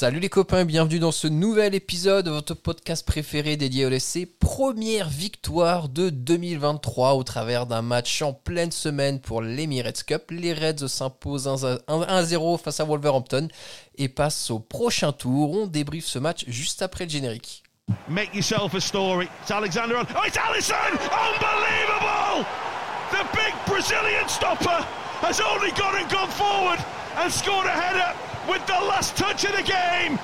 Salut les copains, bienvenue dans ce nouvel épisode de votre podcast préféré dédié au LSC. Première victoire de 2023 au travers d'un match en pleine semaine pour l'Emirates Cup. Les Reds s'imposent 1-0 face à Wolverhampton et passent au prochain tour. On débriefe ce match juste après le générique. Make yourself a story. It's Alexander. Oh, it's Allison! Unbelievable! The big Brazilian stopper has only gone and gone forward and scored a header with the last touch of the game.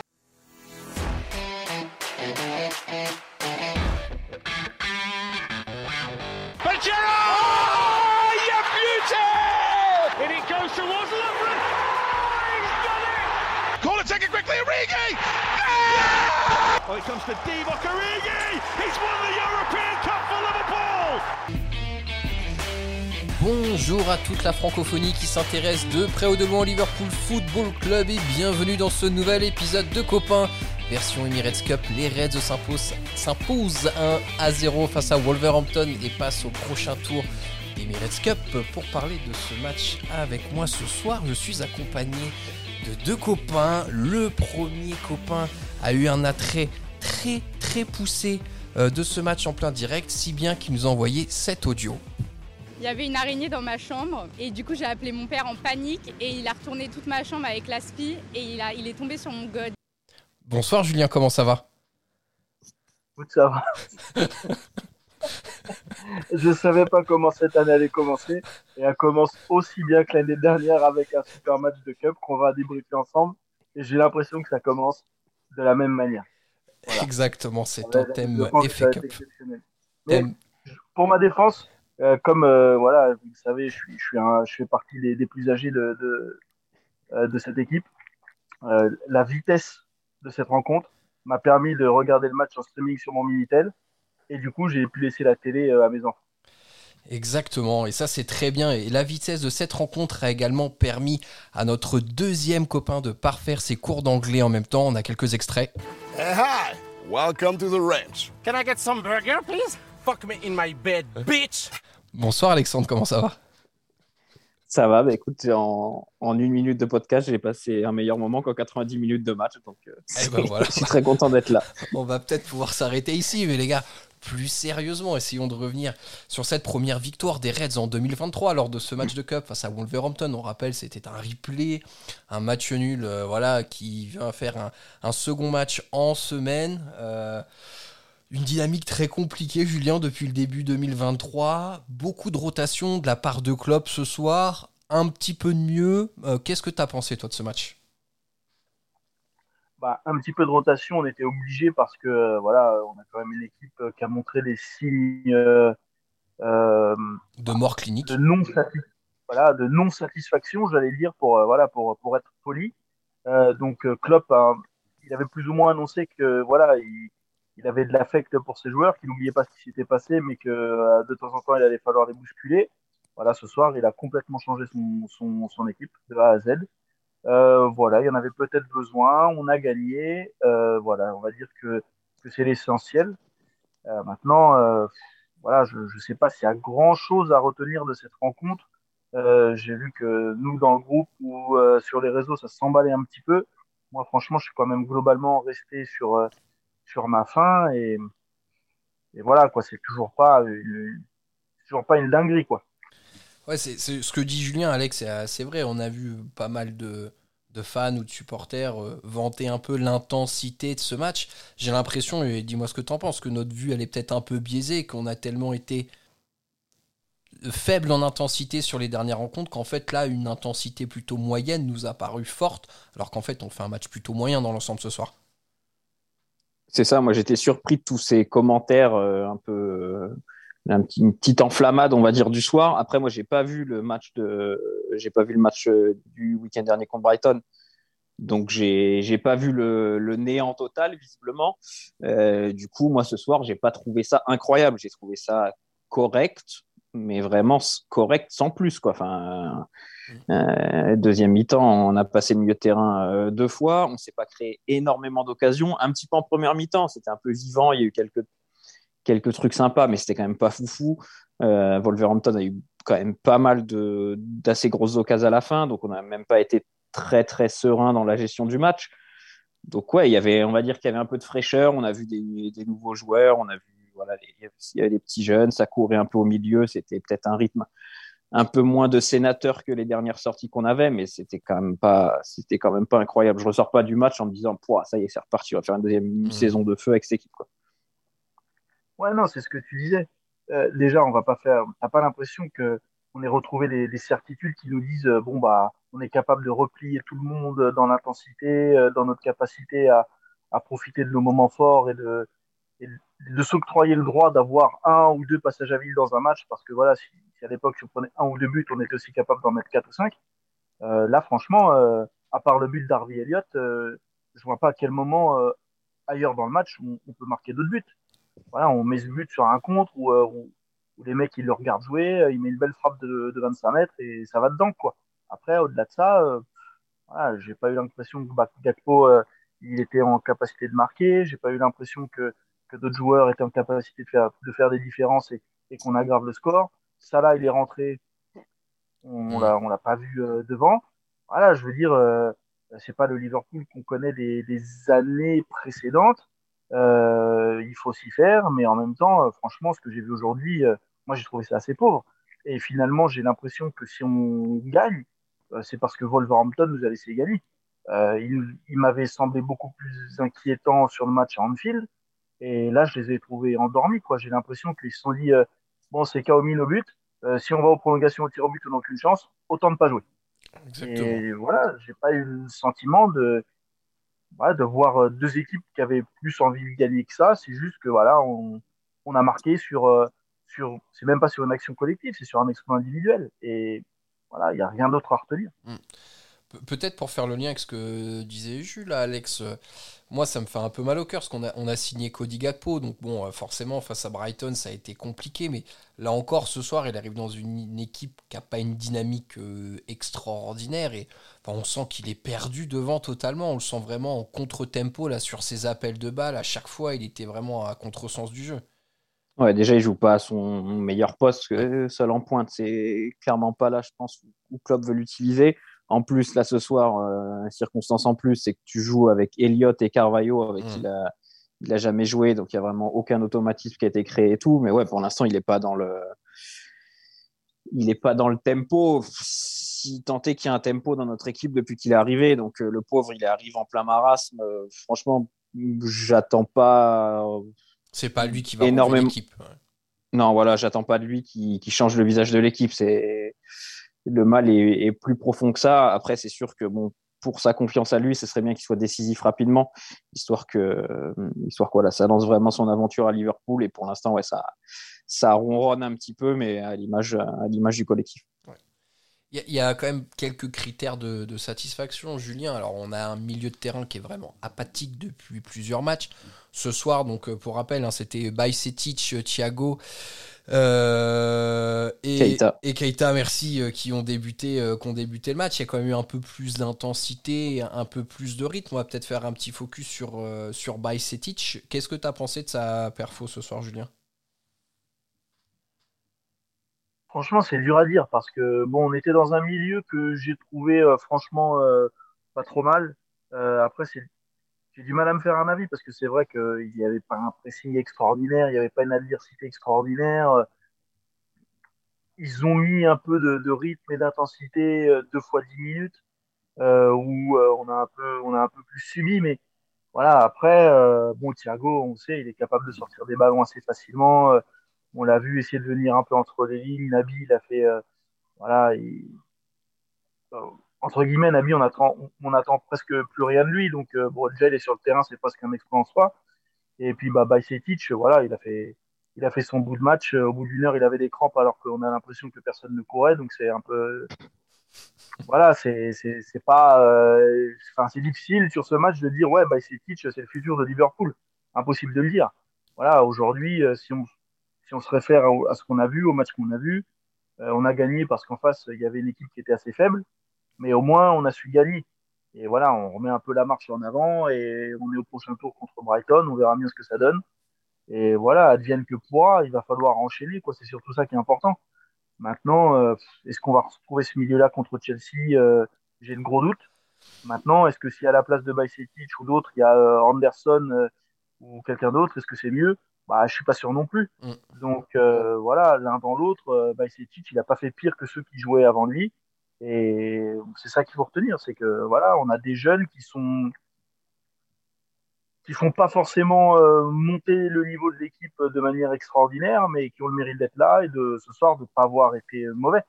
Pajero! Oh, you beauty! And it goes towards Lovren. Oh, he's done it! Call it, take it quickly, Origi! Yeah! Oh, it comes to Divock Origi! He's won the European Cup for Liverpool! Bonjour à toute la francophonie qui s'intéresse de près ou de loin au Liverpool Football Club et bienvenue dans ce nouvel épisode de Copains. Version Emirates Cup, les Reds s'imposent s'imposent 1 à 0 face à Wolverhampton et passent au prochain tour d'Emirates Cup. Pour parler de ce match avec moi ce soir, je suis accompagné de deux copains. Le premier copain a eu un attrait très très poussé euh, de ce match en plein direct, si bien qu'il nous a envoyé cet audio. Il y avait une araignée dans ma chambre et du coup j'ai appelé mon père en panique et il a retourné toute ma chambre avec l'aspi et il, a, il est tombé sur mon god. Bonsoir Julien, comment ça va? Ça va. je savais pas comment cette année allait commencer et elle commence aussi bien que l'année dernière avec un super match de cup qu'on va débriefer ensemble et j'ai l'impression que ça commence de la même manière. Voilà. Exactement, c'est un thème Cup. Mais Thème- pour ma défense, euh, comme euh, voilà, vous le savez, je, suis, je, suis un, je fais partie des, des plus âgés de, de, euh, de cette équipe. Euh, la vitesse de cette rencontre m'a permis de regarder le match en streaming sur mon Minitel et du coup, j'ai pu laisser la télé à mes enfants. Exactement, et ça c'est très bien. Et la vitesse de cette rencontre a également permis à notre deuxième copain de parfaire ses cours d'anglais en même temps. On a quelques extraits. Hey, hi! Welcome to the ranch. Can I get some burger, please? Fuck me in my bed, bitch! Bonsoir Alexandre, comment ça va? Ça va, bah écoute, en, en une minute de podcast, j'ai passé un meilleur moment qu'en 90 minutes de match. Donc, euh, Eh ben voilà. je suis très content d'être là. On va peut-être pouvoir s'arrêter ici, mais les gars, plus sérieusement, essayons de revenir sur cette première victoire des Reds en 2023 lors de ce match de Cup face à Wolverhampton. On rappelle, c'était un replay, un match nul, euh, voilà, qui vient faire un, un second match en semaine. Euh, une dynamique très compliquée, Julien, depuis le début 2023. Beaucoup de rotation de la part de Klopp ce soir. Un petit peu de mieux. Euh, Qu'est-ce que tu as pensé, toi, de ce match? Bah, un petit peu de rotation, on était obligé parce que euh, voilà, on a quand même une équipe euh, qui a montré des signes euh, De mort clinique de non voilà, de non satisfaction, j'allais dire pour euh, voilà pour pour être poli. Donc Klopp, il avait plus ou moins annoncé que voilà, il, il avait de l'affect pour ses joueurs, qu'il n'oubliait pas ce qui s'était passé, mais que euh, de temps en temps il allait falloir les bousculer. Voilà, ce soir, il a complètement changé son son, son équipe de A à Z. Euh, voilà, il y en avait peut-être besoin, on a gagné. Euh, voilà, on va dire que que c'est l'essentiel. Euh, maintenant, euh, voilà, je ne sais pas s'il y a grand-chose à retenir de cette rencontre. Euh, j'ai vu que nous, dans le groupe ou sur les réseaux, ça s'emballait un petit peu. Moi, franchement, je suis quand même globalement resté sur, sur ma faim et, et voilà, quoi, c'est toujours pas une, toujours pas une dinguerie, quoi. Ouais, c'est ce que dit Julien, Alex, c'est vrai. On a vu pas mal de, de fans ou de supporters euh, vanter un peu l'intensité de ce match. J'ai l'impression, et dis-moi ce que t'en penses, que notre vue, elle est peut-être un peu biaisée, qu'on a tellement été faible en intensité sur les dernières rencontres qu'en fait là une intensité plutôt moyenne nous a paru forte alors qu'en fait on fait un match plutôt moyen dans l'ensemble ce soir. C'est ça, moi j'étais surpris de tous ces commentaires euh, un peu. euh, une petite enflammade, on va dire, du soir. Après, moi, j'ai pas vu le match de, j'ai pas vu le match euh, du week-end dernier contre Brighton. Donc, j'ai, j'ai pas vu le, néant total, visiblement. Du coup, moi, ce soir, j'ai pas trouvé ça incroyable. J'ai trouvé ça correct, mais vraiment correct sans plus, quoi. Enfin, euh, deuxième mi-temps, on a passé le milieu de terrain euh, deux fois. On s'est pas créé énormément d'occasions. Un petit peu en première mi-temps, c'était un peu vivant. Il y a eu quelques quelques trucs sympas, mais c'était quand même pas foufou. Euh, Wolverhampton a eu quand même pas mal d'assez grosses occasions à la fin, donc on n'a même pas été très très serein dans la gestion du match. donc ouais, il y avait, on va dire qu'il y avait un peu de fraîcheur. On a vu des, des nouveaux joueurs, on a vu voilà, il y avait des petits jeunes, ça courait un peu au milieu. C'était peut-être un rythme un peu moins de sénateurs que les dernières sorties qu'on avait, mais c'était quand même pas, c'était quand même pas incroyable. Je ressors pas du match en me disant, ça y est, c'est reparti, on va faire une deuxième Mmh. saison de feu avec cette équipe. Quoi. Ouais, non, c'est ce que tu disais. Euh, déjà, on va pas faire. T'as pas l'impression que on ait retrouvé les, les certitudes qui nous disent euh, bon bah on est capable de replier tout le monde dans l'intensité, euh, dans notre capacité à, à profiter de nos moments forts et de, et de s'octroyer le droit d'avoir un ou deux passages à vide dans un match parce que voilà si, si à l'époque si on prenait un ou deux buts on était aussi capable d'en mettre quatre ou cinq. Euh, là franchement, euh, à part le but d'Harvey Elliott, euh, je vois pas à quel moment euh, ailleurs dans le match on, peut marquer d'autres buts voilà, on met ce but sur un contre où, euh, où, où les mecs ils le regardent jouer, euh, il met une belle frappe de, de 25 mètres et ça va dedans quoi. Après, au-delà de ça, voilà, j'ai pas eu l'impression que Gakpo il était en capacité de marquer, j'ai pas eu l'impression que, que d'autres joueurs étaient en capacité de faire, de faire des différences et, et qu'on aggrave le score. Là, il est rentré, on, l'a on l'a pas vu euh, devant. Voilà, je veux dire, euh, c'est pas le Liverpool qu'on connaît des, des années précédentes. Euh, il faut s'y faire, mais en même temps, euh, franchement, ce que j'ai vu aujourd'hui, euh, moi j'ai trouvé ça assez pauvre. Et finalement, j'ai l'impression que si on gagne, euh, c'est parce que Wolverhampton nous a laissé gagner. Il, il m'avait semblé beaucoup plus inquiétant sur le match à Anfield, et là, je les ai trouvés endormis. Quoi. J'ai l'impression qu'ils se sont dit euh, bon, c'est Kaomi au but. Euh, si on va aux prolongations au tir au but, on n'a aucune chance. Autant ne pas jouer. Exactement. Et voilà, j'ai pas eu le sentiment de voilà, de voir euh, deux équipes qui avaient plus envie de gagner que ça. C'est juste que voilà, on, on a marqué sur, euh, sur c'est même pas sur une action collective, c'est sur un exploit individuel. Et voilà, il n'y a rien d'autre à retenir. Pe- Peut-être pour faire le lien avec ce que disait Jules, Alex, euh, moi ça me fait un peu mal au cœur parce qu'on a, signé Cody Gakpo, donc bon, euh, forcément face à Brighton ça a été compliqué, mais là encore ce soir il arrive dans une, équipe qui n'a pas une dynamique euh, extraordinaire et enfin, on sent qu'il est perdu devant totalement, on le sent vraiment en contre-tempo là sur ses appels de balle, à chaque fois il était vraiment à contresens du jeu. Ouais, déjà, il joue pas à son meilleur poste, seul en pointe, c'est clairement pas là, je pense, où Klopp veut l'utiliser. En plus, là, ce soir, euh, circonstance en plus, c'est que tu joues avec Elliott et Carvalho, avec qui Mm. il a, il a jamais joué, donc il y a vraiment aucun automatisme qui a été créé et tout. Mais ouais, pour l'instant, il n'est pas dans le, il est pas dans le tempo. Si tant est qu'il y a un tempo dans notre équipe depuis qu'il est arrivé, donc euh, le pauvre, il arrive en plein marasme. Euh, franchement, j'attends pas. C'est pas lui qui va Énormément. l'équipe. ouais. Non, voilà, j'attends pas de lui qui, qui change le visage de l'équipe. C'est le mal est, plus profond que ça. Après, c'est sûr que pour sa confiance à lui, ce serait bien qu'il soit décisif rapidement, histoire que, euh, histoire ça lance vraiment son aventure à Liverpool. Et pour l'instant, ouais, ça, ça ronronne un petit peu, mais à l'image, du collectif. Il y, a- quand même quelques critères de, de satisfaction, Julien. Alors, on a un milieu de terrain qui est vraiment apathique depuis plusieurs matchs. Ce soir, donc, euh, pour rappel, hein, c'était Bajcetic, Thiago euh, et, Keita. et Keita, merci, euh, qui ont débuté, euh, qui ont débuté le match. Il y a quand même eu un peu plus d'intensité, un peu plus de rythme. On va peut-être faire un petit focus sur, euh, sur Bajcetic. Qu'est-ce que tu as pensé de sa perfo ce soir, Julien? Franchement, c'est dur à dire parce que bon, on était dans un milieu que j'ai trouvé euh, franchement euh, pas trop mal. Euh, après, c'est j'ai du mal à me faire un avis parce que c'est vrai qu'il n'y avait pas un pressing extraordinaire, il n'y avait pas une adversité extraordinaire. Ils ont mis un peu de, rythme et d'intensité euh, deux fois dix minutes euh, où euh, on a un peu on a un peu plus subi, mais voilà. Après, bon, Thiago, on sait, il est capable de sortir des ballons assez facilement. On l'a vu essayer de venir un peu entre les lignes. Nabi, il a fait voilà. Il, entre guillemets, Nabi, on attend, on, attend presque plus rien de lui. Donc, euh, bon, est sur le terrain, c'est presque un exploit en soi. Et puis, bah, Bajcetic, voilà, il a fait, il a fait son bout de match. Au bout d'une heure, il avait des crampes alors qu'on a l'impression que personne ne courait. Donc, c'est un peu, voilà, c'est, c'est, c'est pas, euh, enfin, c'est difficile sur ce match de dire, ouais, Bajcetic, c'est le futur de Liverpool. Impossible de le dire. Voilà, aujourd'hui, euh, si on, si on se réfère à, à ce qu'on a vu, au match qu'on a vu, euh, on a gagné parce qu'en face, il y avait une équipe qui était assez faible mais au moins on a su gagner. Et voilà, on remet un peu la marche en avant et on est au prochain tour contre Brighton, on verra bien ce que ça donne. Et voilà, advienne que pourra, il va falloir enchaîner, quoi. C'est surtout ça qui est important. Maintenant, euh, est-ce qu'on va retrouver ce milieu-là contre Chelsea euh, J'ai le gros doute. Maintenant, est-ce que si à la place de Bajcetic ou d'autres, il y a euh, Anderson euh, ou quelqu'un d'autre, est-ce que c'est mieux? Bah, Je suis pas sûr non plus. Mm. Donc euh, voilà, l'un dans l'autre, euh, Bajcetic, il a pas fait pire que ceux qui jouaient avant lui. Et c'est ça qu'il faut retenir, c'est que voilà, on a des jeunes qui sont qui font pas forcément euh, monter le niveau de l'équipe de manière extraordinaire, mais qui ont le mérite d'être là et de ce soir de pas avoir été mauvais.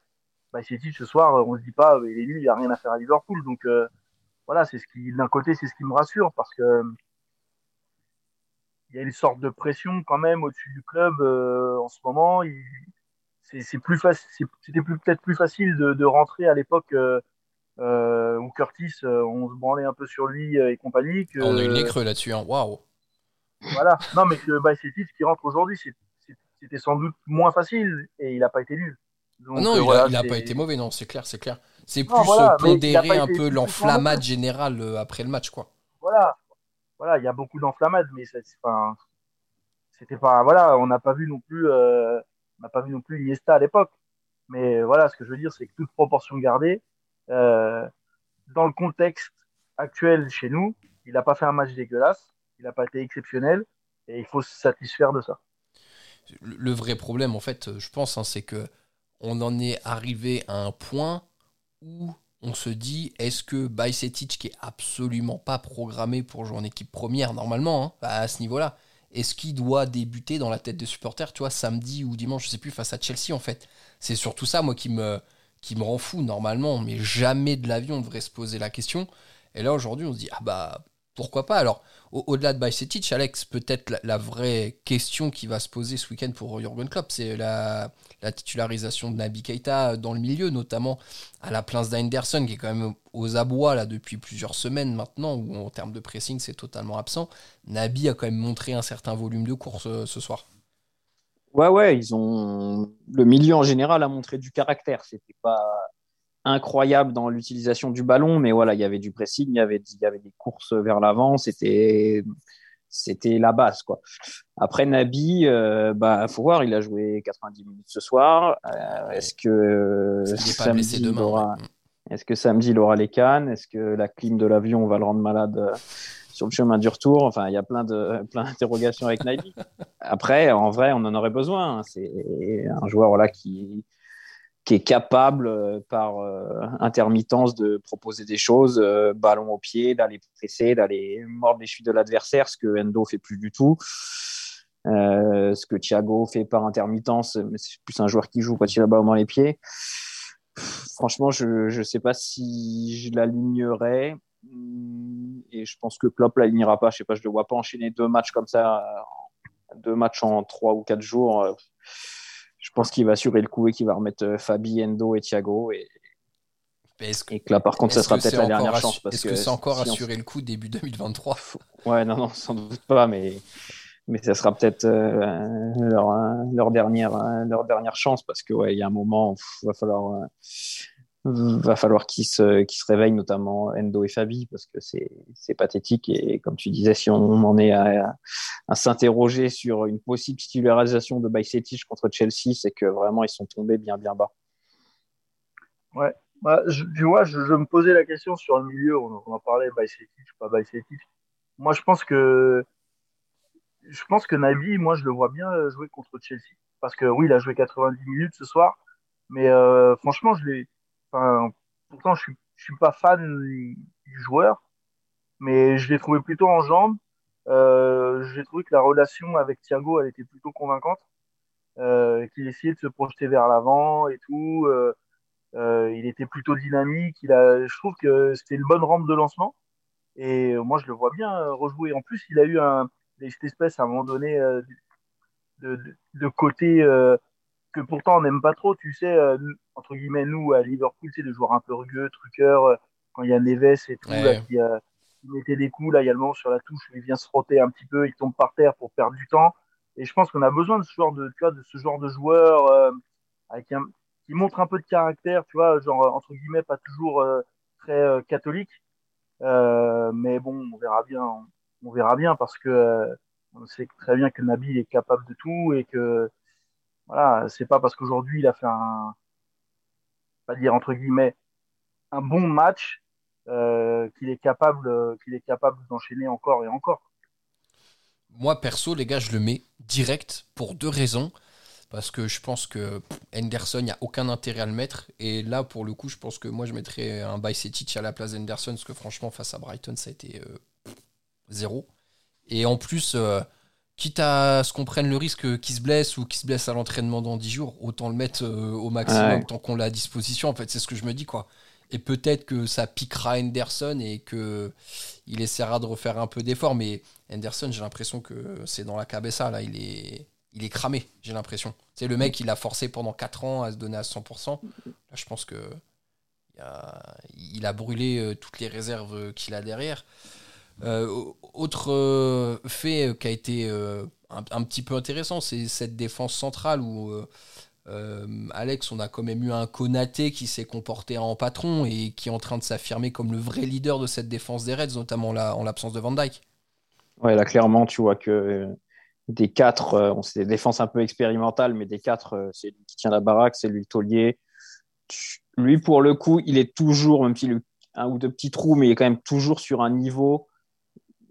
Bajcetic ce soir, on se dit pas, il est nul, il a rien à faire à Liverpool. Donc euh, voilà, c'est ce qui, d'un côté, c'est ce qui me rassure parce que il y a une sorte de pression quand même au-dessus du club euh, en ce moment. C'est, plus facile, c'était peut-être plus facile de, de rentrer à l'époque euh, euh, où Curtis, euh, on se branlait un peu sur lui et compagnie. Que, On a eu le nez creux là-dessus, hein. waouh. Voilà, non, mais que Bajcetic qui rentre aujourd'hui, c'était sans doute moins facile et il n'a pas été nul. Donc, non, il, voilà, a, il a c'est- pas été mauvais, non, c'est clair, c'est clair. C'est plus voilà, pondérer un peu l'enflammade générale après le match, quoi. voilà, voilà, il y a beaucoup d'enflammades, mais c'était pas, voilà, on n'a pas vu non plus, euh, on n'a pas vu non plus Iniesta à l'époque. Mais voilà, ce que je veux dire, c'est que toute proportion gardée, euh, dans le contexte actuel chez nous, il n'a pas fait un match dégueulasse, il n'a pas été exceptionnel, et il faut se satisfaire de ça. Le vrai problème, en fait, je pense, hein, c'est que on en est arrivé à un point où on se dit est-ce que Bajcetic, qui est absolument pas programmé pour jouer en équipe première normalement, hein, à ce niveau-là, est-ce qu'il doit débuter dans la tête des supporters, tu vois, samedi ou dimanche, je sais plus, face à Chelsea en fait C'est surtout ça, moi, qui me, qui me rend fou normalement, mais jamais de l'avion on devrait se poser la question. Et là, aujourd'hui, on se dit ah bah pourquoi pas Alors, au- au-delà de Bajcetic, Alex, peut-être la, vraie question qui va se poser ce week-end pour Jurgen Klopp, c'est la, la titularisation de Naby Keita dans le milieu, notamment à la place d'Henderson, qui est quand même aux abois là depuis plusieurs semaines maintenant, où en termes de pressing, c'est totalement absent. Naby a quand même montré un certain volume de course euh, ce soir. Ouais, ouais, ils ont. Le milieu en général a montré du caractère. C'était pas incroyable dans l'utilisation du ballon, mais voilà, il y avait du pressing, il y avait, il y avait des courses vers l'avant. C'était, c'était la base, quoi. Après Nabi, euh, bah, faut voir, il a joué 90 minutes ce soir. Euh, est-ce que samedi, il aura- ouais. est-ce que samedi il aura les cannes Est-ce que la clim de l'avion va le rendre malade euh, sur le chemin du retour? Enfin, il y a plein de plein d'interrogations avec Nabi. Après, en vrai, on en aurait besoin. hein. C'est un joueur voilà, qui, qui est capable, euh, par euh, intermittence, de proposer des choses, euh, ballon au pied, d'aller presser, d'aller mordre les chevilles de l'adversaire, ce que Endo fait plus du tout. Euh, ce que Thiago fait par intermittence, mais c'est plus un joueur qui joue quand il a le ballon dans les pieds. Franchement, je ne sais pas si je l'alignerais. Hum, Et je pense que Klopp l'alignera pas. Je sais pas, je le vois pas enchaîner deux matchs comme ça, deux matchs en trois ou quatre jours. Je pense qu'il va assurer le coup et qu'il va remettre euh, Fabi, Endo et Thiago. Et, que, et que là, par contre, ça sera que peut-être la dernière chance. Parce Est-ce que c'est encore si on- assuré le coup début 2023 Ouais, non, non, sans doute pas, mais, mais ça sera peut-être euh, leur, leur, dernière, euh, leur dernière chance parce que ouais, il y a un moment, il va falloir, euh, va falloir qu'ils se, qu'ils se réveillent, notamment Endo et Fabi, parce que c'est pathétique. Et comme tu disais, si on en est à, à s'interroger sur une possible titularisation de Bajcetic contre Chelsea, c'est que vraiment ils sont tombés bien, bien bas. Bah, je, tu vois, je, me posais la question sur le milieu, on, en parlait, Bajcetic, pas Bajcetic. Moi, je pense que je pense que Naby, moi, je le vois bien euh, jouer contre Chelsea. Parce que oui, il a joué 90 minutes ce soir, mais euh, franchement, je l'ai. Enfin, pourtant, je suis, je suis pas fan du joueur, mais je l'ai trouvé plutôt en jambes. Euh, j'ai trouvé que la relation avec Thiago, elle était plutôt convaincante. Euh, qu'il essayait de se projeter vers l'avant et tout. Euh, euh, il était plutôt dynamique. Il a, je trouve que c'était une bonne rampe de lancement. Et euh, moi, je le vois bien euh, rejouer. En plus, il a eu un, cette espèce à un moment donné de, de, de côté que pourtant on n'aime pas trop. Tu sais, euh, entre guillemets, nous à Liverpool, c'est des joueurs un peu rugueux, truqueurs. euh, quand il y a Neves et tout, Ouais. là, qui, euh, qui mettait des coups là également sur la touche, il vient se frotter un petit peu, il tombe par terre pour perdre du temps. Et je pense qu'on a besoin de ce genre de, tu vois, de ce genre de joueur avec un, qui montre un peu de caractère, tu vois, genre entre guillemets pas toujours très catholique, mais bon, on verra bien, on, on verra bien parce que on sait très bien que Nabil est capable de tout et que voilà, c'est pas parce qu'aujourd'hui il a fait un, pas dire entre guillemets, un bon match qu'il est capable, qu'il est capable d'enchaîner encore et encore. Moi, perso, les gars, je le mets direct pour deux raisons. Parce que je pense que Henderson, il n'y a aucun intérêt à le mettre. Et là, pour le coup, je pense que moi, je mettrais un Bajcetic à la place d'Henderson. Parce que franchement, face à Brighton, ça a été zéro. Et en plus, quitte à ce qu'on prenne le risque qu'il se blesse ou qu'il se blesse à l'entraînement dans 10 jours, autant le mettre euh, au maximum tant qu'on l'a à disposition. En fait, c'est ce que je me dis, quoi. Et peut-être que ça piquera Henderson et que il essaiera de refaire un peu d'effort. Mais Henderson, j'ai l'impression que c'est dans la cabessa, là. Il est, il est cramé, j'ai l'impression. C'est le mec, il a forcé pendant 4 ans à se donner à 100%. Là, je pense que il a brûlé euh, toutes les réserves qu'il a derrière. Euh, autre euh, fait qui a été euh, un, petit peu intéressant, c'est cette défense centrale où Alex, on a quand même eu un Konaté qui s'est comporté en patron et qui est en train de s'affirmer comme le vrai leader de cette défense des Reds, notamment là, en l'absence de Van Dyke. Ouais, là clairement, tu vois que des quatre, c'est des défenses un peu expérimentales, mais des quatre, c'est lui qui tient la baraque, c'est lui le taulier. Lui, pour le coup, il est toujours, même s'il a un ou deux petits trous, mais il est quand même toujours sur un niveau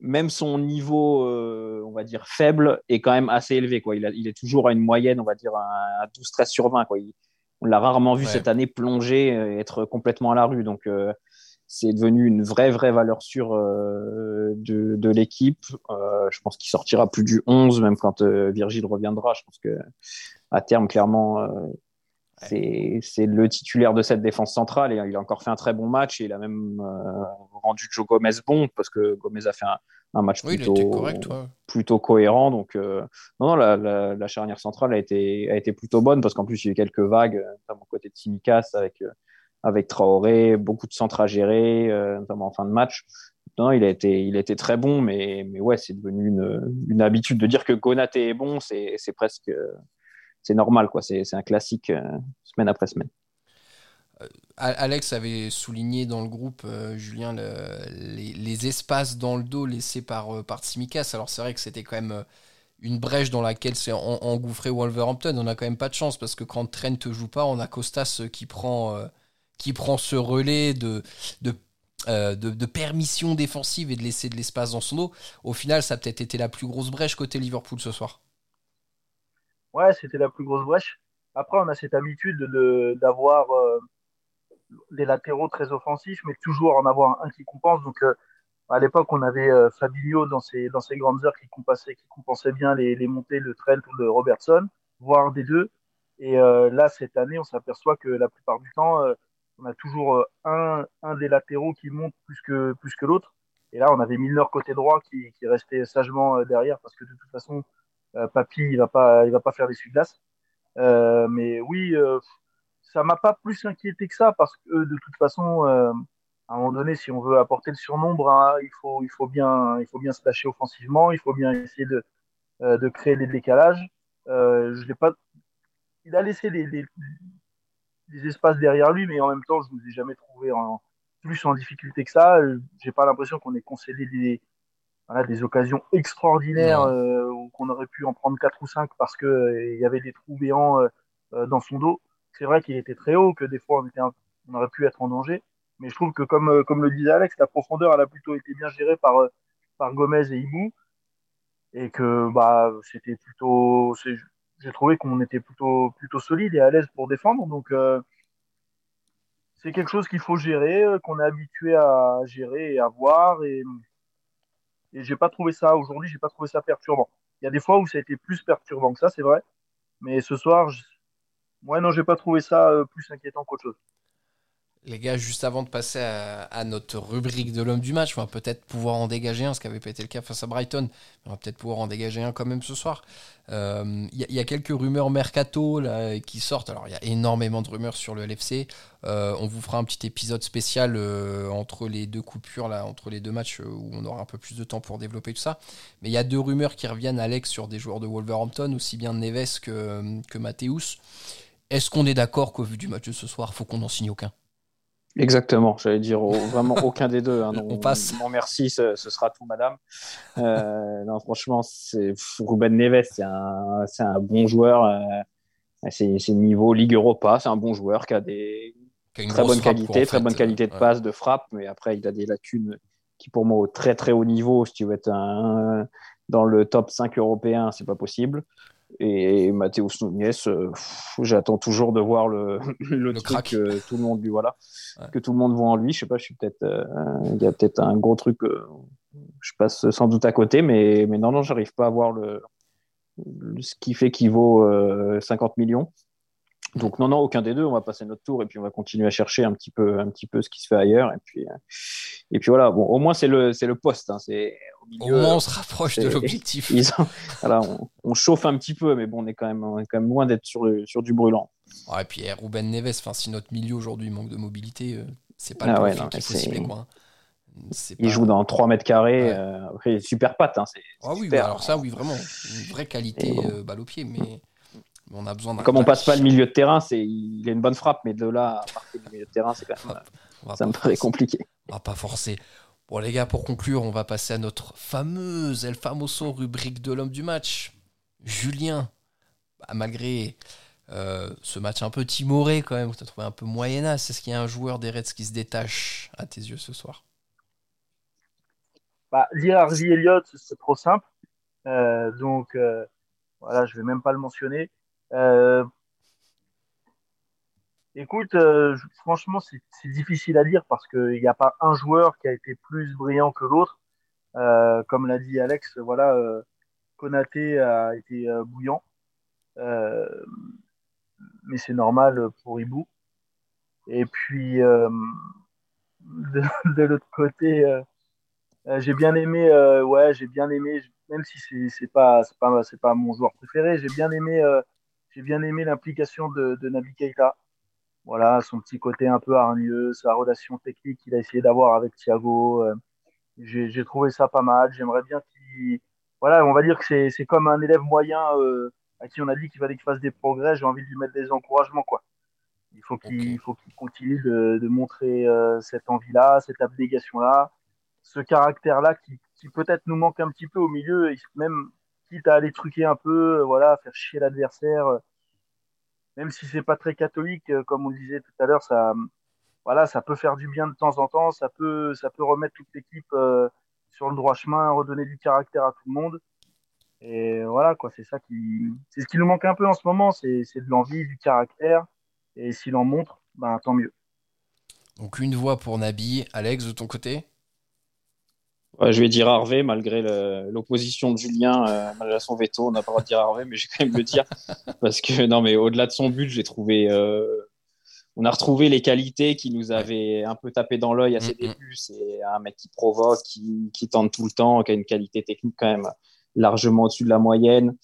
même son niveau, euh, on va dire, faible est quand même assez élevé. Quoi. Il, il est toujours à une moyenne, on va dire, à 12-13 sur 20. Quoi. on l'a rarement vu cette année plonger et être complètement à la rue. Donc, euh, c'est devenu une vraie, vraie valeur sûre euh, de, de l'équipe. je pense qu'il sortira plus du 11, même quand Virgile reviendra. Je pense que à terme, clairement, c'est le titulaire de cette défense centrale et il a encore fait un très bon match et il a même euh, rendu Joe Gomez bon parce que Gomez a fait un, match plutôt, cohérent. Donc, euh, non, non la, charnière centrale a été, a été plutôt bonne parce qu'en plus, il y a eu quelques vagues, notamment côté de Simicas avec, euh, avec Traoré, beaucoup de centres à gérer, notamment en fin de match. Non, il a été, il a été très bon, mais, mais ouais, c'est devenu une, une, habitude de dire que Konaté est bon, c'est presque c'est normal, quoi. C'est un classique euh, semaine après semaine. Euh, Alex avait souligné dans le groupe, euh, Julien, les, espaces dans le dos laissés par, par Tsimikas. Alors c'est vrai que c'était quand même une brèche dans laquelle s'est engouffré Wolverhampton. On n'a quand même pas de chance parce que quand Trent ne joue pas, on a Costas qui prend, qui prend ce relais de, de, de, permission défensive et de laisser de l'espace dans son dos. Au final, ça a peut-être été la plus grosse brèche côté Liverpool ce soir. Ouais, c'était la plus grosse brèche. Après, on a cette habitude de d'avoir euh, des latéraux très offensifs, mais toujours en avoir un qui compense. Donc, euh, à l'époque, on avait euh, Fabinho dans ses, dans ses grandes heures qui compensait, qui bien les, les montées de ou de Robertson, voire des deux. Et là, cette année, on s'aperçoit que la plupart du temps, on a toujours un, un des latéraux qui monte plus que, plus que l'autre. Et là, on avait Milner côté droit qui, qui restait sagement derrière parce que de toute façon, euh, Papy, il va pas, va pas faire des euh, mais oui, euh, ça m'a pas plus inquiété que ça parce que de toute façon, à un moment donné, si on veut apporter le surnombre, hein, il faut, il faut bien, il faut bien se lâcher offensivement, il faut bien essayer de, de créer des décalages. je l'ai pas, il a laissé des, des, espaces derrière lui, mais en même temps, je ne vous ai jamais trouvé en, plus en difficulté que ça. J'ai pas l'impression qu'on ait concédé des, voilà, des occasions extraordinaires euh, qu'on aurait pu en prendre quatre ou cinq parce que euh, il y avait des trous béants euh, euh, dans son dos. C'est vrai qu'il était très haut, que des fois on, était on aurait pu être en danger. Mais je trouve que comme, comme le disait Alex, la profondeur elle a plutôt été bien gérée par, par Gomez et Ibou. Et que bah, c'était plutôt. J'ai trouvé qu'on était plutôt, plutôt solide et à l'aise pour défendre. Donc c'est quelque chose qu'il faut gérer, qu'on est habitué à gérer et à voir. Et, et j'ai pas trouvé ça aujourd'hui, j'ai pas trouvé ça perturbant. Il y a des fois où ça a été plus perturbant que ça, c'est vrai. Mais ce soir, ouais, non, j'ai pas trouvé ça euh, plus inquiétant qu'autre chose. Les gars, juste avant de passer à, notre rubrique de l'homme du match, on va peut-être pouvoir en dégager un, ce qui avait pas été le cas face à Brighton. On va peut-être pouvoir en dégager un quand même ce soir. Il euh, y, a quelques rumeurs mercato qui sortent. Alors, il y a énormément de rumeurs sur le LFC. Euh, on vous fera un petit épisode spécial entre les deux coupures, là, entre les deux matchs, où on aura un peu plus de temps pour développer tout ça. Mais il y a deux rumeurs qui reviennent, Alex, sur des joueurs de Wolverhampton, aussi bien Neves que, que Mathéus. Est-ce qu'on est d'accord qu'au vu du match de ce soir, faut qu'on n'en signe aucun? Exactement, j'allais dire vraiment aucun des deux. Hein, on passe. Non, merci, ce, sera tout, madame. Euh, non, franchement, c'est Ruben Neves, c'est un, un, bon joueur. Euh, c'est niveau Ligue Europa, c'est un bon joueur qui a des, très bonne qualité, très bonne qualité de passe, de frappe, mais après il a des lacunes qui pour moi au très très haut niveau, si tu veux être un, dans le top 5 européen, c'est pas possible. Et Mathéo Nunez, euh, j'attends toujours de voir le, le, truc que tout le monde lui voilà, que tout le monde voit en lui. Je sais pas, je suis peut-être, euh, il y a peut-être un gros truc, je passe sans doute à côté, mais mais non non, j'arrive pas à voir le, ce qui fait qu'il vaut 50 euh, millions. Donc non, non, aucun des deux. On va passer notre tour et puis on va continuer à chercher un petit peu, un petit peu ce qui se fait ailleurs. Et puis, et puis voilà. Bon, au moins c'est le, c'est le poste. Hein. C'est au, moins on se rapproche de l'objectif. voilà, on, chauffe un petit peu, mais bon, on est quand même, on est quand même loin d'être sur, sur du brûlant. et puis eh, Ruben Neves. Enfin, si notre milieu aujourd'hui manque de mobilité, euh, c'est pas ah le quoi. Il joue dans 3 mètres carrés. Euh, super patte. Hein, ah oui, bah, alors ça, oui, vraiment. Une vraie qualité euh, balle au pied. Mais on a besoin Comme on passe pas le milieu de terrain, c'est il a une bonne frappe, mais de là à partir du milieu de terrain, c'est quand même. ça me paraît compliqué. On va pas forcer. Bon, les gars, pour conclure, on va passer à notre fameuse El Famoso rubrique de l'homme du match. Julien, bah, malgré euh, ce match un peu timoré quand même, tu as trouvé un peu moyenasse, est-ce qu'il y a un joueur des Reds qui se détache à tes yeux ce soir? Bah, Dire Harvey Elliott, c'est trop simple. Euh, donc, euh, voilà, je vais même pas le mentionner. Euh, écoute, franchement, c'est difficile à dire parce qu'il n'y a pas un joueur qui a été plus brillant que l'autre. comme l'a dit Alex, voilà, Konaté a été bouillant. mais c'est normal pour Ibou. Et puis, de, de l'autre côté, euh, j'ai bien aimé, euh, ouais, j'ai bien aimé, même si c'est pas pas pas mon joueur préféré, j'ai bien aimé euh, j'ai bien aimé l'implication de, de Nabi Keita. Voilà, son petit côté un peu hargneux, sa relation technique qu'il a essayé d'avoir avec Thiago. j'ai j'ai trouvé ça pas mal. J'aimerais bien qu'il, voilà, on va dire que c'est comme un élève moyen à qui on a dit qu'il fallait qu'il fasse des progrès. J'ai envie de lui mettre des encouragements, quoi. Il faut qu'il continue de, de montrer cette envie-là, cette abnégation-là ce caractère-là qui, peut-être nous manque un petit peu au milieu, même quitte à aller truquer un peu, euh, voilà, faire chier l'adversaire, euh, même si c'est pas très catholique, euh, comme on disait tout à l'heure, ça, voilà, ça peut faire du bien de temps en temps, ça peut, ça peut remettre toute l'équipe sur le droit chemin, redonner du caractère à tout le monde. Et voilà, quoi, c'est ça qui, c'est ce qui nous manque un peu en ce moment, c'est, de l'envie, du caractère. Et s'il en montre, ben, tant mieux. Donc une voix pour Nabi. Alex, de ton côté? Je vais dire Harvey, malgré l'opposition de Julien, euh, malgré son veto, on n'a pas le droit de dire Harvey, mais je vais quand même le dire. parce que, non, mais au-delà de son but, j'ai trouvé. Euh, on a retrouvé les qualités qui nous avaient un peu tapé dans l'œil à ses débuts. C'est un mec qui provoque, qui, qui, tente tout le temps, qui a une qualité technique quand même largement au-dessus de la moyenne,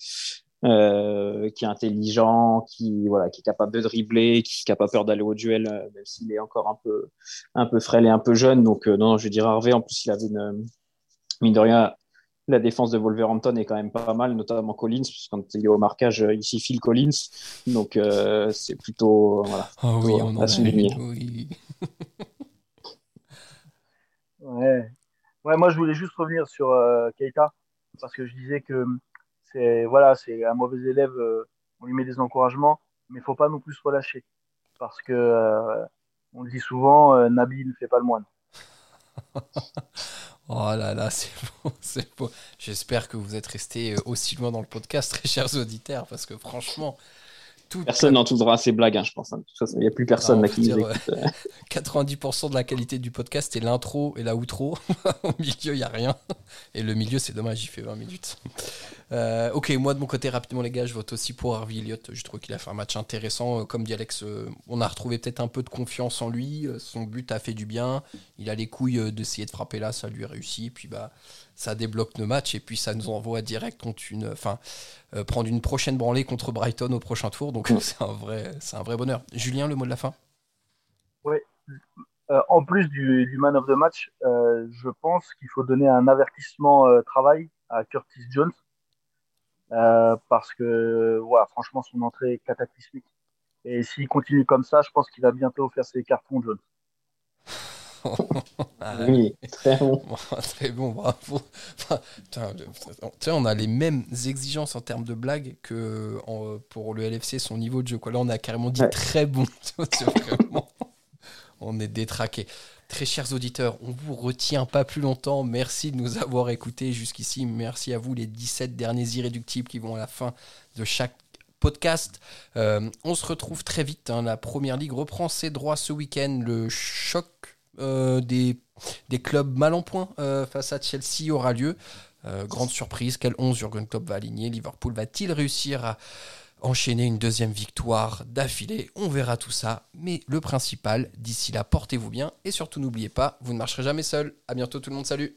euh, qui est intelligent, qui, voilà, qui est capable de dribbler, qui n'a pas peur d'aller au duel, même s'il est encore un peu, un peu frêle et un peu jeune. Donc, non, je vais dire Harvey. En plus, il avait une mine de rien, la défense de Wolverhampton est quand même pas mal, notamment Collins, parce que quand il est au marquage, euh, ici Phil Collins. Donc euh, c'est plutôt voilà, oh oui, on à souligner. ouais. ouais, moi je voulais juste revenir sur euh, Keita, parce que je disais que c'est voilà, c'est un mauvais élève, on lui met des encouragements, mais il faut pas non plus se relâcher. Parce que on le dit souvent, Nabi ne fait pas le moine. Oh là là, c'est beau, c'est beau. J'espère que vous êtes restés euh, aussi loin dans le podcast, très chers auditeurs, parce que franchement, Personne n'entendra ces blagues, hein, je pense. Hein. De toute façon, il n'y a plus personne là qui écoute. 90% de la qualité du podcast est l'intro et la outro. Au milieu, il n'y a rien. Et le milieu, c'est dommage, il fait 20 minutes. Euh, ok, moi de mon côté, rapidement, les gars, je vote aussi pour Harvey Elliott. Je trouve qu'il a fait un match intéressant. Euh, comme dit Alex, euh, on a retrouvé peut-être un peu de confiance en lui. Son but a fait du bien. Il a les couilles d'essayer de frapper là, ça lui a réussi. Puis bah ça débloque le match et puis ça nous envoie direct contre une, prendre une prochaine branlée contre Brighton au prochain tour. Donc c'est un vrai, bonheur. Julien, le mot de la fin? Oui. En plus du, man of the match, je pense qu'il faut donner un avertissement travail à Curtis Jones parce que, voilà, franchement, son entrée est cataclysmique. Et s'il continue comme ça, je pense qu'il va bientôt faire ses cartons Jones. Ah oui, très bon. très bon, bravo. on a les mêmes exigences en termes de blagues que pour le LFC, son niveau de jeu. Quoi. Là, on a carrément dit très bon. on est détraqué. Très chers auditeurs, on vous retient pas plus longtemps. Merci de nous avoir écoutés jusqu'ici. Merci à vous, les 17 derniers irréductibles qui vont à la fin de chaque podcast. Euh, on se retrouve très vite. hein. La première ligue reprend ses droits ce week-end. Le choc euh, des, des clubs mal en point euh, face à Chelsea aura lieu. Grande surprise, quel 11 Jurgen Klopp va aligner? Liverpool va-t-il réussir à enchaîner une deuxième victoire d'affilée On verra tout ça. Mais le principal, d'ici là, portez-vous bien et surtout n'oubliez pas, vous ne marcherez jamais seul. À bientôt tout le monde, salut